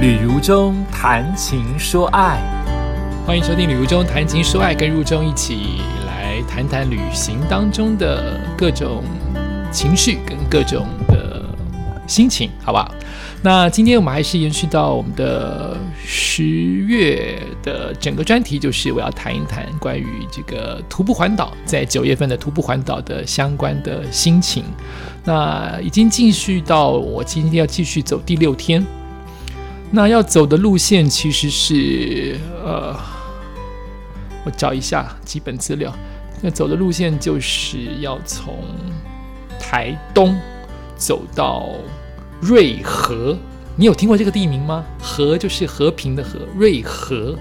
旅如中谈情说爱，欢迎收听《旅途中谈情说爱》，跟入中一起来谈谈旅行当中的各种情绪跟各种的心情，好不好？那今天我们还是延续到我们的十月的整个专题，就是我要谈一谈关于这个徒步环岛，在九月份的徒步环岛的相关的心情。那已经继续到我今天要继续走第六天。那要走的路线其实是，呃，我找一下基本资料。那走的路线就是要从台东走到瑞和。你有听过这个地名吗？和就是和平的和，瑞和。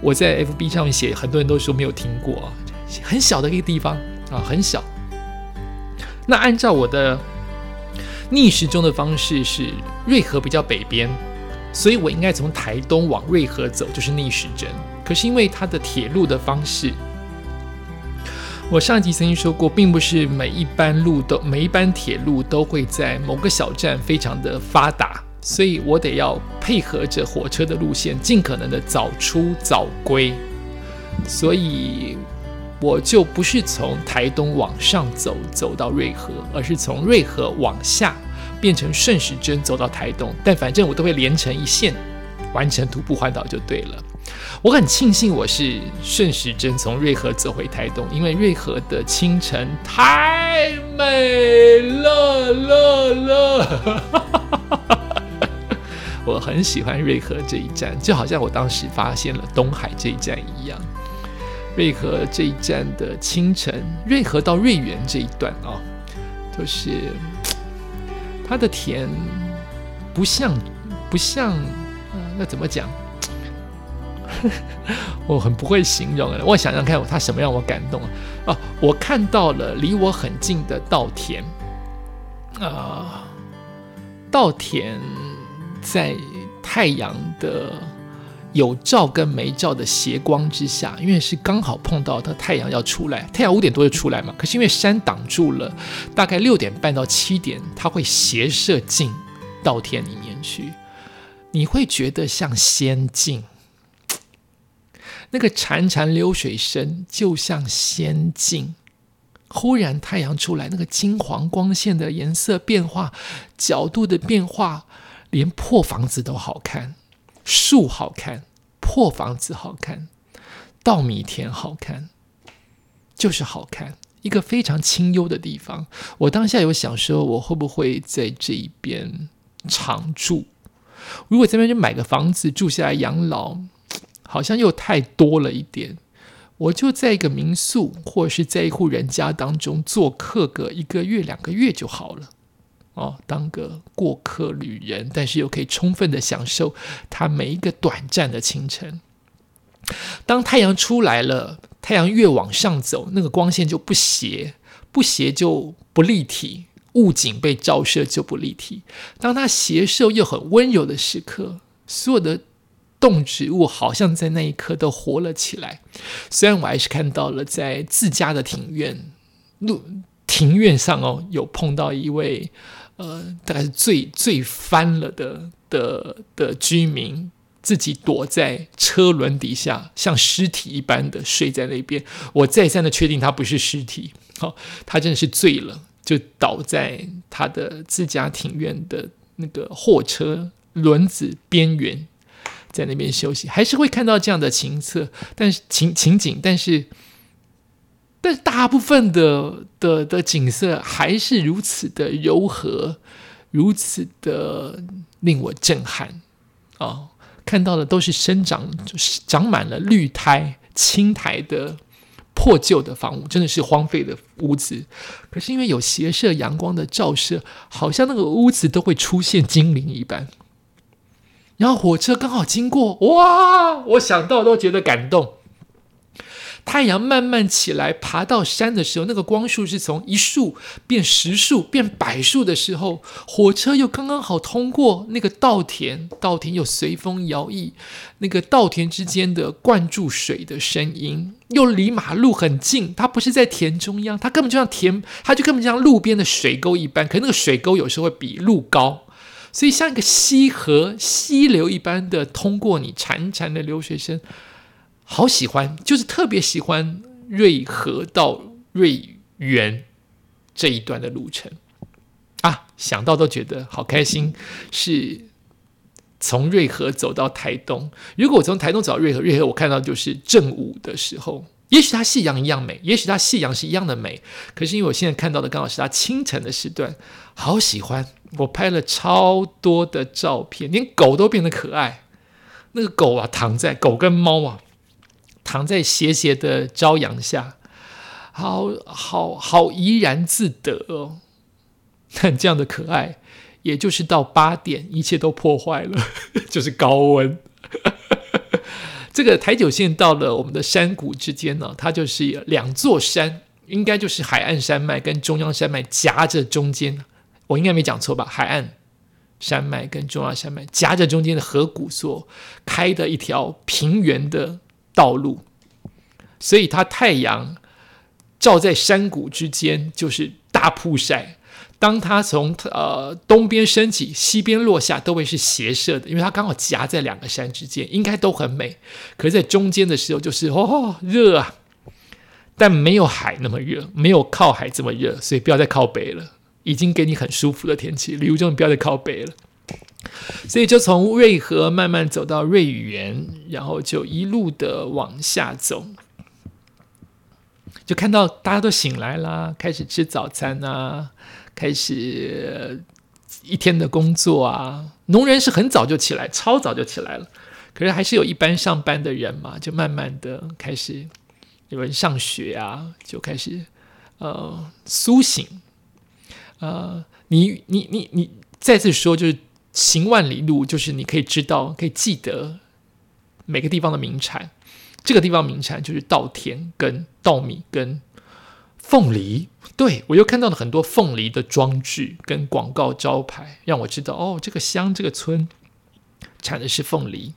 我在 FB 上面写，很多人都说没有听过，很小的一个地方啊，很小。那按照我的逆时钟的方式，是瑞和比较北边。所以我应该从台东往瑞和走，就是逆时针。可是因为它的铁路的方式，我上集曾经说过，并不是每一班路都每一班铁路都会在某个小站非常的发达，所以我得要配合着火车的路线，尽可能的早出早归。所以我就不是从台东往上走走到瑞和，而是从瑞和往下。变成顺时针走到台东，但反正我都会连成一线，完成徒步环岛就对了。我很庆幸我是顺时针从瑞和走回台东，因为瑞和的清晨太美了了了。我很喜欢瑞和这一站，就好像我当时发现了东海这一站一样。瑞和这一站的清晨，瑞和到瑞园这一段啊，就是。它的甜不像，不像，那怎么讲？我很不会形容了。我想想看，它什么让我感动啊？哦，我看到了离我很近的稻田啊，稻田在太阳的。有照跟没照的斜光之下，因为是刚好碰到它太阳要出来，太阳五点多就出来嘛。可是因为山挡住了，大概六点半到七点，它会斜射进稻田里面去，你会觉得像仙境。那个潺潺流水声就像仙境。忽然太阳出来，那个金黄光线的颜色变化、角度的变化，连破房子都好看。树好看，破房子好看，稻米田好看，就是好看。一个非常清幽的地方。我当下有想说，我会不会在这一边常住？如果这边就买个房子住下来养老，好像又太多了一点。我就在一个民宿或者是在一户人家当中做客个一个月、两个月就好了。哦，当个过客旅人，但是又可以充分的享受它每一个短暂的清晨。当太阳出来了，太阳越往上走，那个光线就不斜，不斜就不立体，物景被照射就不立体。当它斜射又很温柔的时刻，所有的动植物好像在那一刻都活了起来。虽然我还是看到了在自家的庭院路庭院上哦，有碰到一位。呃，大概是最最翻了的的的居民，自己躲在车轮底下，像尸体一般的睡在那边。我再三的确定他不是尸体，好，他真的是醉了，就倒在他的自家庭院的那个货车轮子边缘，在那边休息。还是会看到这样的情色，但是情情景，但是。但大部分的的的景色还是如此的柔和，如此的令我震撼啊！看到的都是生长就是长满了绿苔青苔的破旧的房屋，真的是荒废的屋子。可是因为有斜射阳光的照射，好像那个屋子都会出现精灵一般。然后火车刚好经过，哇！我想到都觉得感动。太阳慢慢起来，爬到山的时候，那个光束是从一束变十束变百束的时候，火车又刚刚好通过那个稻田，稻田又随风摇曳，那个稻田之间的灌注水的声音，又离马路很近，它不是在田中央，它根本就像田，它就根本就像路边的水沟一般，可那个水沟有时候会比路高，所以像一个溪河溪流一般的通过你潺潺的流水声，好喜欢，就是特别喜欢瑞和到瑞园这一段的路程啊，想到都觉得好开心。是从瑞和走到台东，如果我从台东走到瑞和，瑞和我看到就是正午的时候。也许它夕阳一样美，也许它夕阳是一样的美，可是因为我现在看到的刚好是它清晨的时段，好喜欢。我拍了超多的照片，连狗都变得可爱。那个狗啊，躺在狗跟猫啊，躺在斜斜的朝阳下，好好好怡然自得哦。看 这样的可爱，也就是到八点，一切都破坏了，就是高温。这个台九线到了我们的山谷之间呢，它就是两座山，应该就是海岸山脉跟中央山脉夹着中间，我应该没讲错吧？海岸山脉跟中央山脉夹着中间的河谷所开的一条平原的道路，所以它太阳照在山谷之间就是大曝晒。当它从呃东边升起，西边落下，都会是斜射的，因为它刚好夹在两个山之间，应该都很美。可是，在中间的时候，就是哦热啊，但没有海那么热，没有靠海这么热，所以不要再靠北了。已经给你很舒服的天气，旅游中不要再靠北了。所以就从瑞河慢慢走到瑞园，然后就一路的往下走，就看到大家都醒来啦，开始吃早餐啊。开始一天的工作啊，农人是很早就起来，超早就起来了。可是还是有一般上班的人嘛，就慢慢的开始有人上学啊，就开始呃苏醒。呃，你你你你再次说，就是行万里路，就是你可以知道，可以记得每个地方的名产。这个地方名产就是稻田跟稻米跟。凤梨，对我又看到了很多凤梨的装置跟广告招牌，让我知道哦，这个乡这个村产的是凤梨。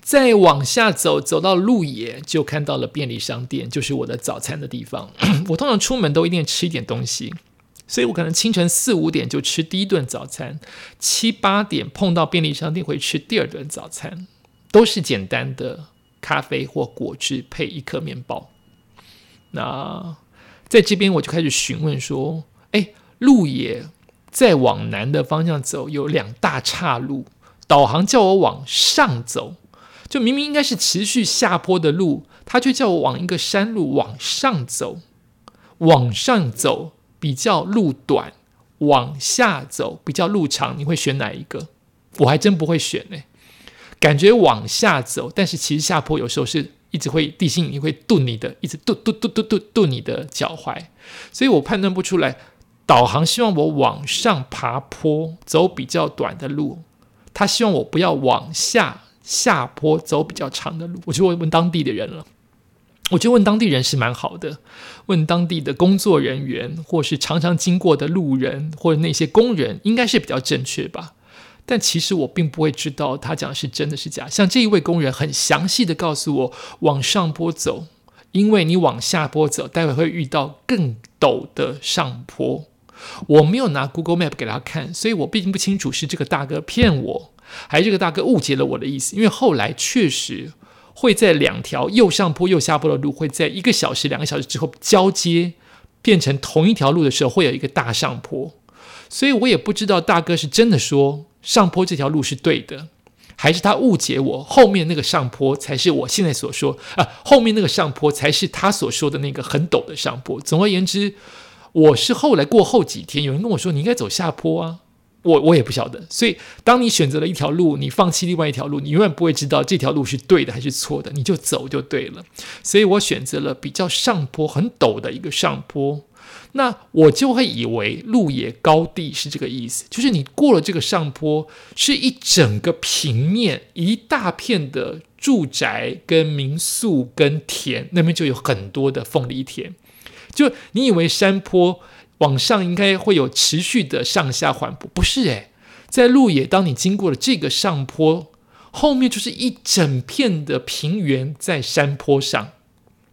再往下走，走到路野，就看到了便利商店，就是我的早餐的地方。我通常出门都一定吃一点东西，所以我可能清晨四五点就吃第一顿早餐，七八点碰到便利商店会吃第二顿早餐，都是简单的咖啡或果汁配一颗面包。那在这边我就开始询问说：“哎，路野再往南的方向走有两大岔路，导航叫我往上走，就明明应该是持续下坡的路，他却叫我往一个山路往上走。往上走比较路短，往下走比较路长，你会选哪一个？我还真不会选呢。感觉往下走，但是其实下坡有时候是。”一直会地心引力会顿你的，一直顿顿顿顿顿顿你的脚踝，所以我判断不出来。导航希望我往上爬坡走比较短的路，他希望我不要往下下坡走比较长的路。我就问问当地的人了，我觉得问当地人是蛮好的，问当地的工作人员或是常常经过的路人或者那些工人，应该是比较正确吧。但其实我并不会知道他讲的是真的是假。像这一位工人很详细的告诉我，往上坡走，因为你往下坡走，待会会遇到更陡的上坡。我没有拿 Google Map 给他看，所以我并不清楚是这个大哥骗我，还是这个大哥误解了我的意思。因为后来确实会在两条右上坡、右下坡的路，会在一个小时、两个小时之后交接，变成同一条路的时候，会有一个大上坡。所以我也不知道大哥是真的说。上坡这条路是对的，还是他误解我？后面那个上坡才是我现在所说啊，后面那个上坡才是他所说的那个很陡的上坡。总而言之，我是后来过后几天，有人跟我说你应该走下坡啊，我我也不晓得。所以，当你选择了一条路，你放弃另外一条路，你永远不会知道这条路是对的还是错的，你就走就对了。所以我选择了比较上坡、很陡的一个上坡。那我就会以为路野高地是这个意思，就是你过了这个上坡，是一整个平面，一大片的住宅跟民宿跟田，那边就有很多的凤梨田。就你以为山坡往上应该会有持续的上下缓坡，不是诶，在路野，当你经过了这个上坡，后面就是一整片的平原在山坡上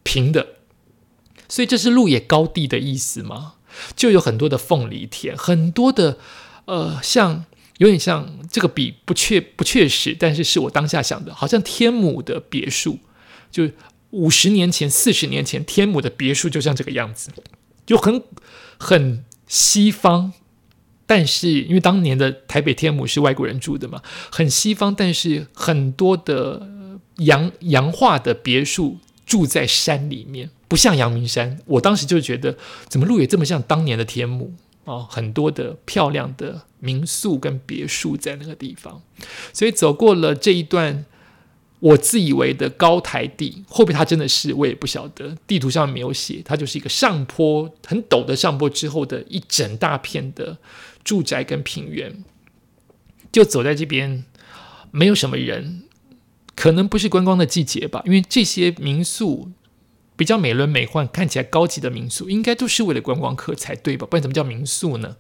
平的。所以这是路野高地的意思吗？就有很多的凤梨田，很多的呃，像有点像这个比不确不确实，但是是我当下想的，好像天母的别墅，就五十年前、四十年前，天母的别墅就像这个样子，就很很西方。但是因为当年的台北天母是外国人住的嘛，很西方，但是很多的洋洋化的别墅住在山里面，不像阳明山。我当时就觉得，怎么路也这么像当年的天母啊？很多的漂亮的民宿跟别墅在那个地方，所以走过了这一段。我自以为的高台地，会不会它真的是我也不晓得。地图上没有写，它就是一个上坡很陡的上坡之后的一整大片的住宅跟平原，就走在这边，没有什么人，可能不是观光的季节吧。因为这些民宿比较美轮美奂，看起来高级的民宿，应该都是为了观光客才对吧？不然怎么叫民宿呢？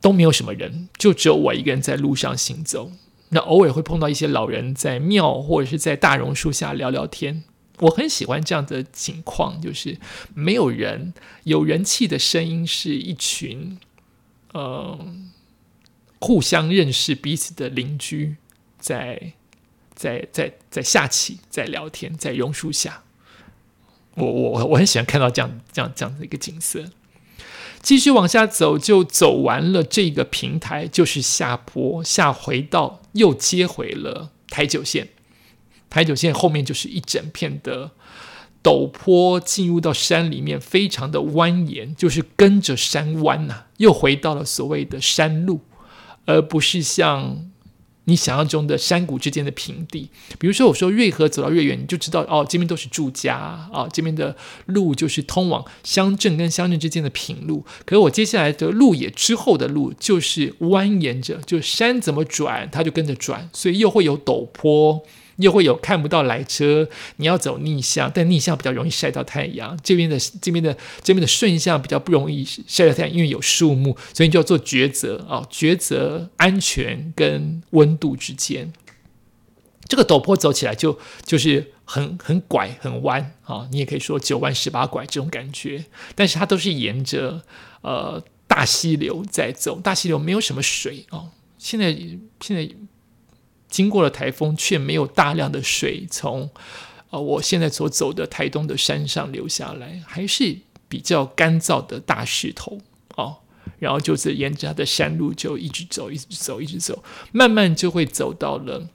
都没有什么人，就只有我一个人在路上行走。那偶尔会碰到一些老人在庙或者是在大榕树下聊聊天，我很喜欢这样的情况，就是没有人，有人气的声音是一群，呃，互相认识彼此的邻居在在在在下棋，在聊天，在榕树下，我我我很喜欢看到这样这样这样的一个景色。继续往下走，就走完了这个平台，就是下坡下回到又接回了台九线。台九线后面就是一整片的陡坡，进入到山里面，非常的蜿蜒，就是跟着山弯呐，又回到了所谓的山路，而不是像。你想象中的山谷之间的平地，比如说我说瑞河走到越远，你就知道哦，这边都是住家啊，这边的路就是通往乡镇跟乡镇之间的平路。可是我接下来的路也之后的路就是蜿蜒着，就山怎么转，它就跟着转，所以又会有陡坡。又会有看不到来车，你要走逆向，但逆向比较容易晒到太阳。这边的这边的这边的顺向比较不容易晒到太阳，因为有树木，所以你就要做抉择啊，抉择安全跟温度之间。这个陡坡走起来就就是很很拐很弯啊，你也可以说九弯十八拐这种感觉，但是它都是沿着呃大溪流在走，大溪流没有什么水哦。现在现在。经过了台风，却没有大量的水从呃我现在所走的台东的山上流下来，还是比较干燥的大石头哦。然后就是沿着它的山路就一直走，一直走，一直走，慢慢就会走到了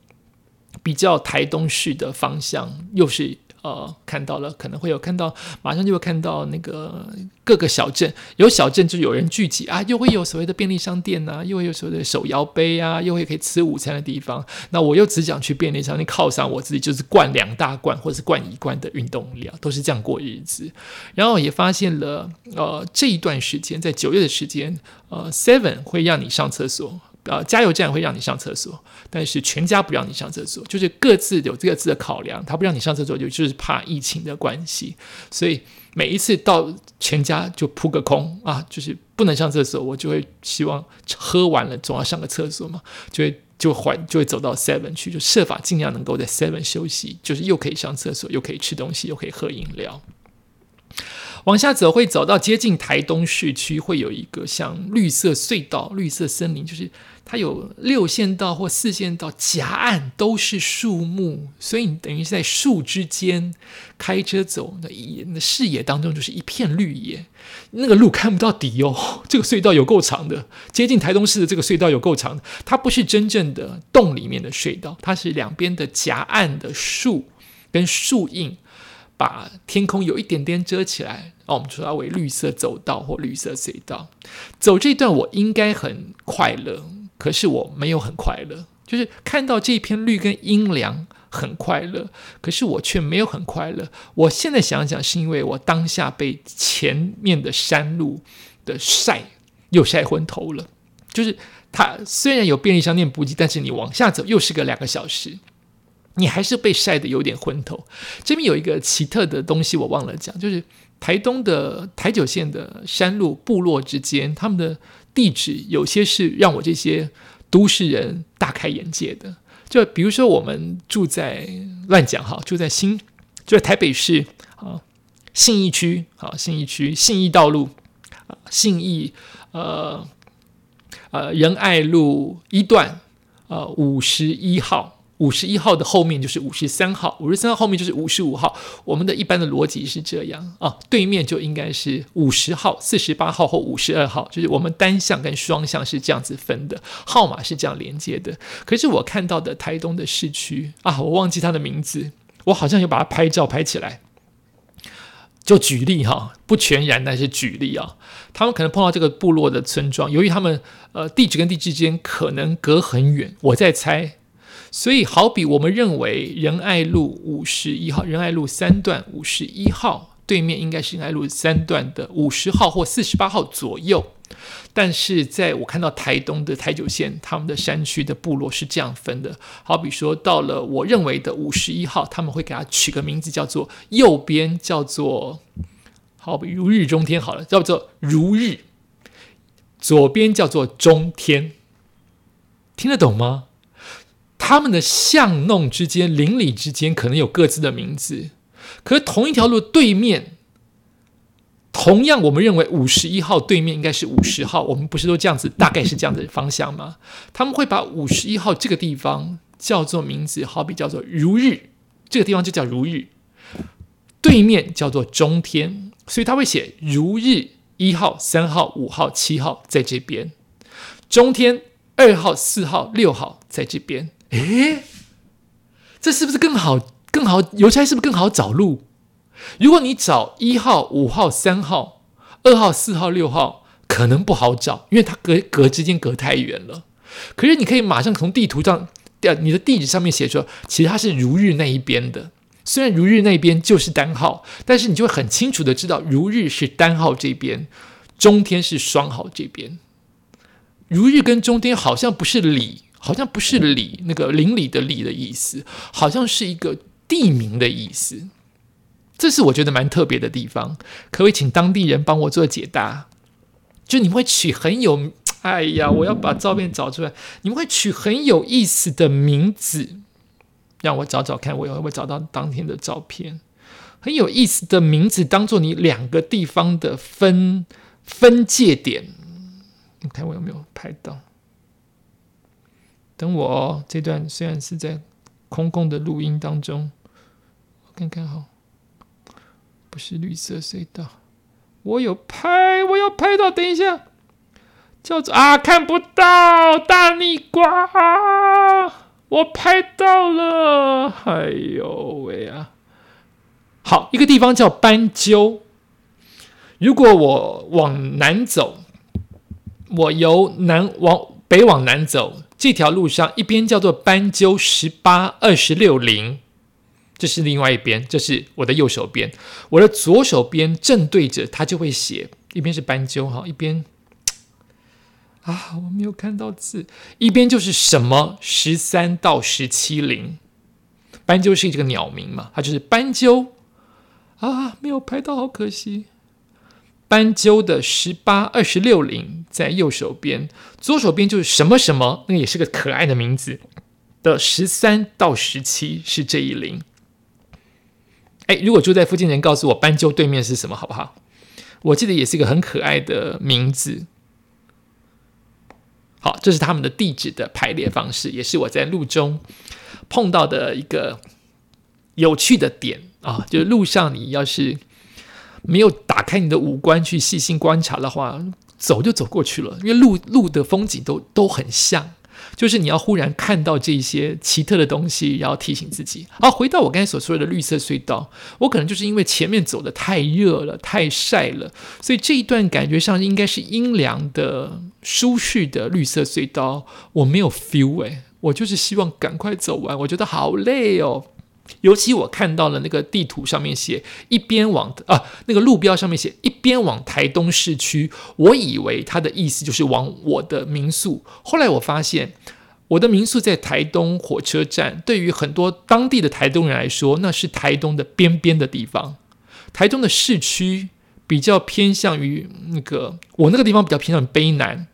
比较台东市的方向，又是。呃，看到了，可能会有看到，马上就会看到那个各个小镇，有小镇就有人聚集啊，又会有所谓的便利商店呐，又会有所谓的手摇杯啊，又会可以吃午餐的地方。那我又只想去便利商店犒赏我自己，就是灌两大罐或者是灌一罐的运动料，都是这样过日子。然后也发现了，呃，这一段时间在九月的时间，呃，Seven 会让你上厕所。呃，加油站会让你上厕所，但是全家不让你上厕所，就是各自有各自的考量。他不让你上厕所，就就是怕疫情的关系。所以每一次到全家就扑个空啊，就是不能上厕所，我就会希望喝完了总要上个厕所嘛，就会就缓就会走到 Seven 去，就设法尽量能够在 Seven 休息，就是又可以上厕所，又可以吃东西，又可以喝饮料。往下走，会走到接近台东市区，会有一个像绿色隧道、绿色森林，就是。它有六线道或四线道，夹岸都是树木，所以你等于是在树之间开车走，那那视野当中就是一片绿野，那个路看不到底哦。这个隧道有够长的，接近台东市的这个隧道有够长，它不是真正的洞里面的隧道，它是两边的夹岸的树跟树荫，把天空有一点点遮起来。哦，我们说它为绿色走道或绿色隧道，走这段我应该很快乐。可是我没有很快乐，就是看到这片绿跟阴凉很快乐，可是我却没有很快乐。我现在想想，是因为我当下被前面的山路的晒又晒昏头了。就是它虽然有便利商店补给，但是你往下走又是个两个小时，你还是被晒得有点昏头。这边有一个奇特的东西，我忘了讲，就是台东的台九线的山路部落之间，他们的。地址有些是让我这些都市人大开眼界的，就比如说我们住在乱讲哈，住在新就在台北市啊信义区啊信义区信义道路啊信义呃呃仁爱路一段，呃五十一号。五十一号的后面就是五十三号，五十三号后面就是五十五号。我们的一般的逻辑是这样啊，对面就应该是五十号、四十八号或五十二号，就是我们单向跟双向是这样子分的，号码是这样连接的。可是我看到的台东的市区啊，我忘记它的名字，我好像有把它拍照拍起来。就举例哈，不全然，但是举例啊，他们可能碰到这个部落的村庄，由于他们呃地址跟地址之间可能隔很远，我在猜。所以，好比我们认为仁爱路五十一号、仁爱路三段五十一号对面应该是仁爱路三段的五十号或四十八号左右，但是在我看到台东的台九线，他们的山区的部落是这样分的。好比说，到了我认为的五十一号，他们会给他取个名字，叫做右边叫做好比如日中天，好了，叫做如日；左边叫做中天，听得懂吗？他们的巷弄之间、邻里之间可能有各自的名字，可是同一条路对面，同样我们认为五十一号对面应该是五十号，我们不是都这样子，大概是这样的方向吗？他们会把五十一号这个地方叫做名字，好比叫做如日，这个地方就叫如日，对面叫做中天，所以他会写如日一号、三号、五号、七号在这边，中天二号、四号、六号在这边。诶，这是不是更好？更好邮差是不是更好找路？如果你找一号、五号、三号、二号、四号、六号，可能不好找，因为它隔隔之间隔太远了。可是你可以马上从地图上，你的地址上面写出，其实它是如日那一边的。虽然如日那边就是单号，但是你就会很清楚的知道，如日是单号这边，中天是双号这边。如日跟中天好像不是里。好像不是里那个邻里的里的意思，好像是一个地名的意思。这是我觉得蛮特别的地方，可不可以请当地人帮我做解答？就你们会取很有……哎呀，我要把照片找出来。你们会取很有意思的名字，让我找找看，我会不会找到当天的照片？很有意思的名字，当做你两个地方的分分界点。你看我有没有拍到？等我哦，这段虽然是在空空的录音当中，我看看哈，不是绿色隧道，我有拍，我要拍到，等一下，叫做啊，看不到大逆瓜，我拍到了，哎呦喂啊！好，一个地方叫斑鸠，如果我往南走，我由南往北往南走。这条路上，一边叫做斑鸠十八二十六零，这是另外一边，这是我的右手边。我的左手边正对着它，就会写一边是斑鸠哈，一边啊，我没有看到字，一边就是什么十三到十七零。斑鸠是这个鸟名嘛，它就是斑鸠啊，没有拍到，好可惜。斑鸠的十八二十六零在右手边，左手边就是什么什么，那个也是个可爱的名字的十三到十七是这一零。哎，如果住在附近人告诉我斑鸠对面是什么，好不好？我记得也是一个很可爱的名字。好，这是他们的地址的排列方式，也是我在路中碰到的一个有趣的点啊，就是路上你要是。没有打开你的五官去细心观察的话，走就走过去了。因为路路的风景都都很像，就是你要忽然看到这些奇特的东西，然后提醒自己。好，回到我刚才所说的绿色隧道，我可能就是因为前面走的太热了、太晒了，所以这一段感觉上应该是阴凉的、舒适的绿色隧道，我没有 feel 诶，我就是希望赶快走完，我觉得好累哦。尤其我看到了那个地图上面写一边往啊，那个路标上面写一边往台东市区，我以为它的意思就是往我的民宿。后来我发现，我的民宿在台东火车站，对于很多当地的台东人来说，那是台东的边边的地方。台东的市区比较偏向于那个，我那个地方比较偏向于卑南，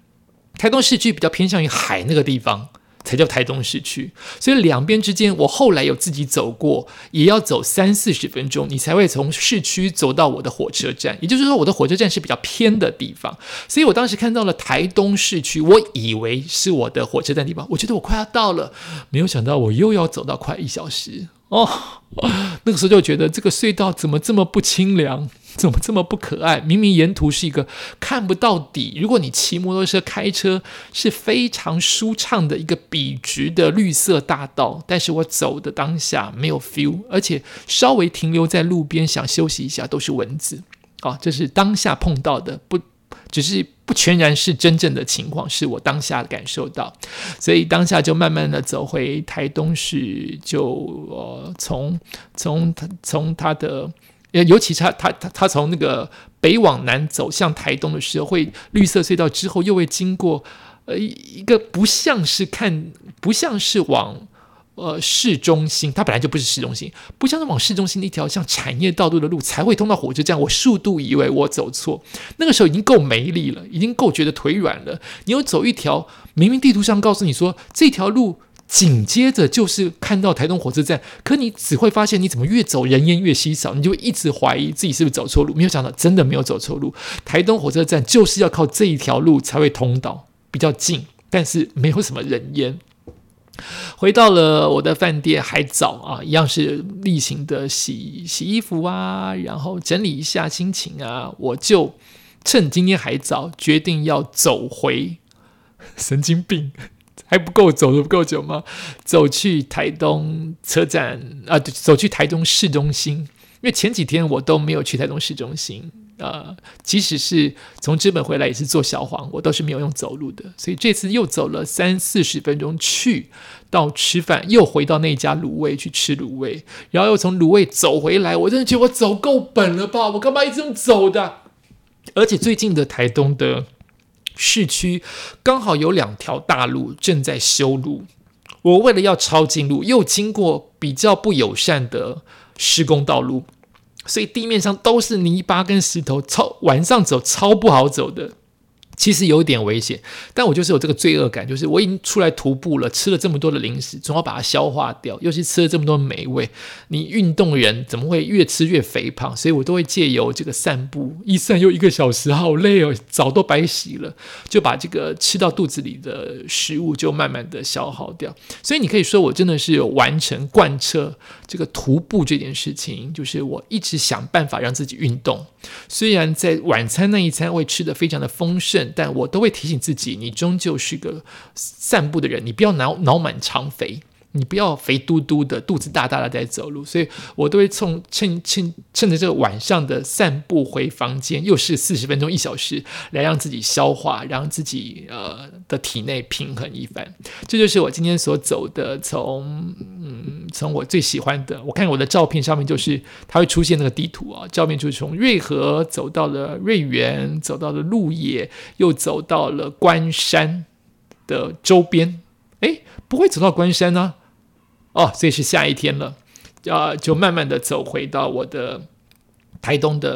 台东市区比较偏向于海那个地方。才叫台东市区。所以两边之间，我后来有自己走过，也要走三四十分钟，你才会从市区走到我的火车站。也就是说，我的火车站是比较偏的地方。所以我当时看到了台东市区，我以为是我的火车站地方，我觉得我快要到了，没有想到我又要走到快一小时哦。那个时候就觉得这个隧道怎么这么不清凉？怎么这么不可爱？明明沿途是一个看不到底，如果你骑摩托车、开车是非常舒畅的一个笔直的绿色大道，但是我走的当下没有 feel，而且稍微停留在路边想休息一下都是蚊子。啊，这是当下碰到的，不只是不全然是真正的情况，是我当下感受到，所以当下就慢慢的走回台东市，就呃从从从他的。尤其他他他他从那个北往南走向台东的时候，会绿色隧道之后又会经过呃一个不像是看不像是往呃市中心，它本来就不是市中心，不像是往市中心的一条像产业道路的路才会通到火车站。我数度以为我走错，那个时候已经够没力了，已经够觉得腿软了。你又走一条明明地图上告诉你说这条路。紧接着就是看到台东火车站，可你只会发现，你怎么越走人烟越稀少，你就一直怀疑自己是不是走错路。没有想到，真的没有走错路。台东火车站就是要靠这一条路才会通到，比较近，但是没有什么人烟。回到了我的饭店，还早啊，一样是例行的洗洗衣服啊，然后整理一下心情啊，我就趁今天还早，决定要走回神经病。还不够走的不够久吗？走去台东车站啊，走去台东市中心。因为前几天我都没有去台东市中心啊，即使是从资本回来也是坐小黄，我都是没有用走路的。所以这次又走了三四十分钟去到吃饭，又回到那家卤味去吃卤味，然后又从卤味走回来。我真的觉得我走够本了吧？我干嘛一直用走的？而且最近的台东的。市区刚好有两条大路正在修路，我为了要抄近路，又经过比较不友善的施工道路，所以地面上都是泥巴跟石头，超晚上走超不好走的。其实有点危险，但我就是有这个罪恶感，就是我已经出来徒步了，吃了这么多的零食，总要把它消化掉。尤其吃了这么多美味，你运动人怎么会越吃越肥胖？所以我都会借由这个散步，一散又一个小时，好累哦，澡都白洗了，就把这个吃到肚子里的食物就慢慢的消耗掉。所以你可以说我真的是有完成贯彻这个徒步这件事情，就是我一直想办法让自己运动。虽然在晚餐那一餐会吃的非常的丰盛。但我都会提醒自己，你终究是个散步的人，你不要脑脑满肠肥。你不要肥嘟嘟的，肚子大大的在走路，所以我都会趁趁趁趁着这个晚上的散步回房间，又是四十分钟一小时，来让自己消化，让自己呃的体内平衡一番。这就是我今天所走的，从嗯从我最喜欢的，我看我的照片上面就是它会出现那个地图啊，照片就是从瑞和走到了瑞园，走到了鹿野，又走到了关山的周边，诶，不会走到关山呢。哦，所以是下一天了，啊，就慢慢的走回到我的台东的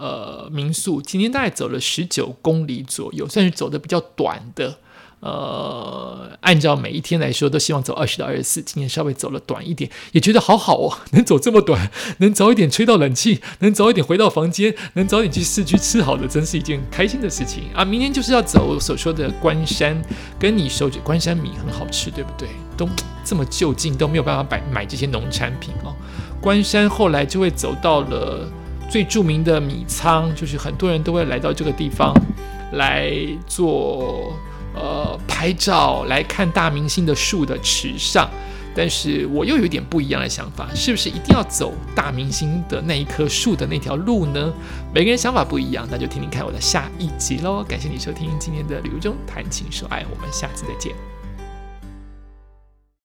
呃民宿。今天大概走了十九公里左右，算是走的比较短的。呃，按照每一天来说，都希望走二十到二十四。今天稍微走了短一点，也觉得好好哦，能走这么短，能早一点吹到冷气，能早一点回到房间，能早点去市区吃好的，真是一件开心的事情啊！明天就是要走所说的关山，跟你说，关山米很好吃，对不对？都这么就近，都没有办法买买这些农产品哦。关山后来就会走到了最著名的米仓，就是很多人都会来到这个地方来做。呃，拍照来看大明星的树的池上，但是我又有点不一样的想法，是不是一定要走大明星的那一棵树的那条路呢？每个人想法不一样，那就听听看我的下一集喽。感谢你收听今天的旅游中谈情说爱，我们下次再见。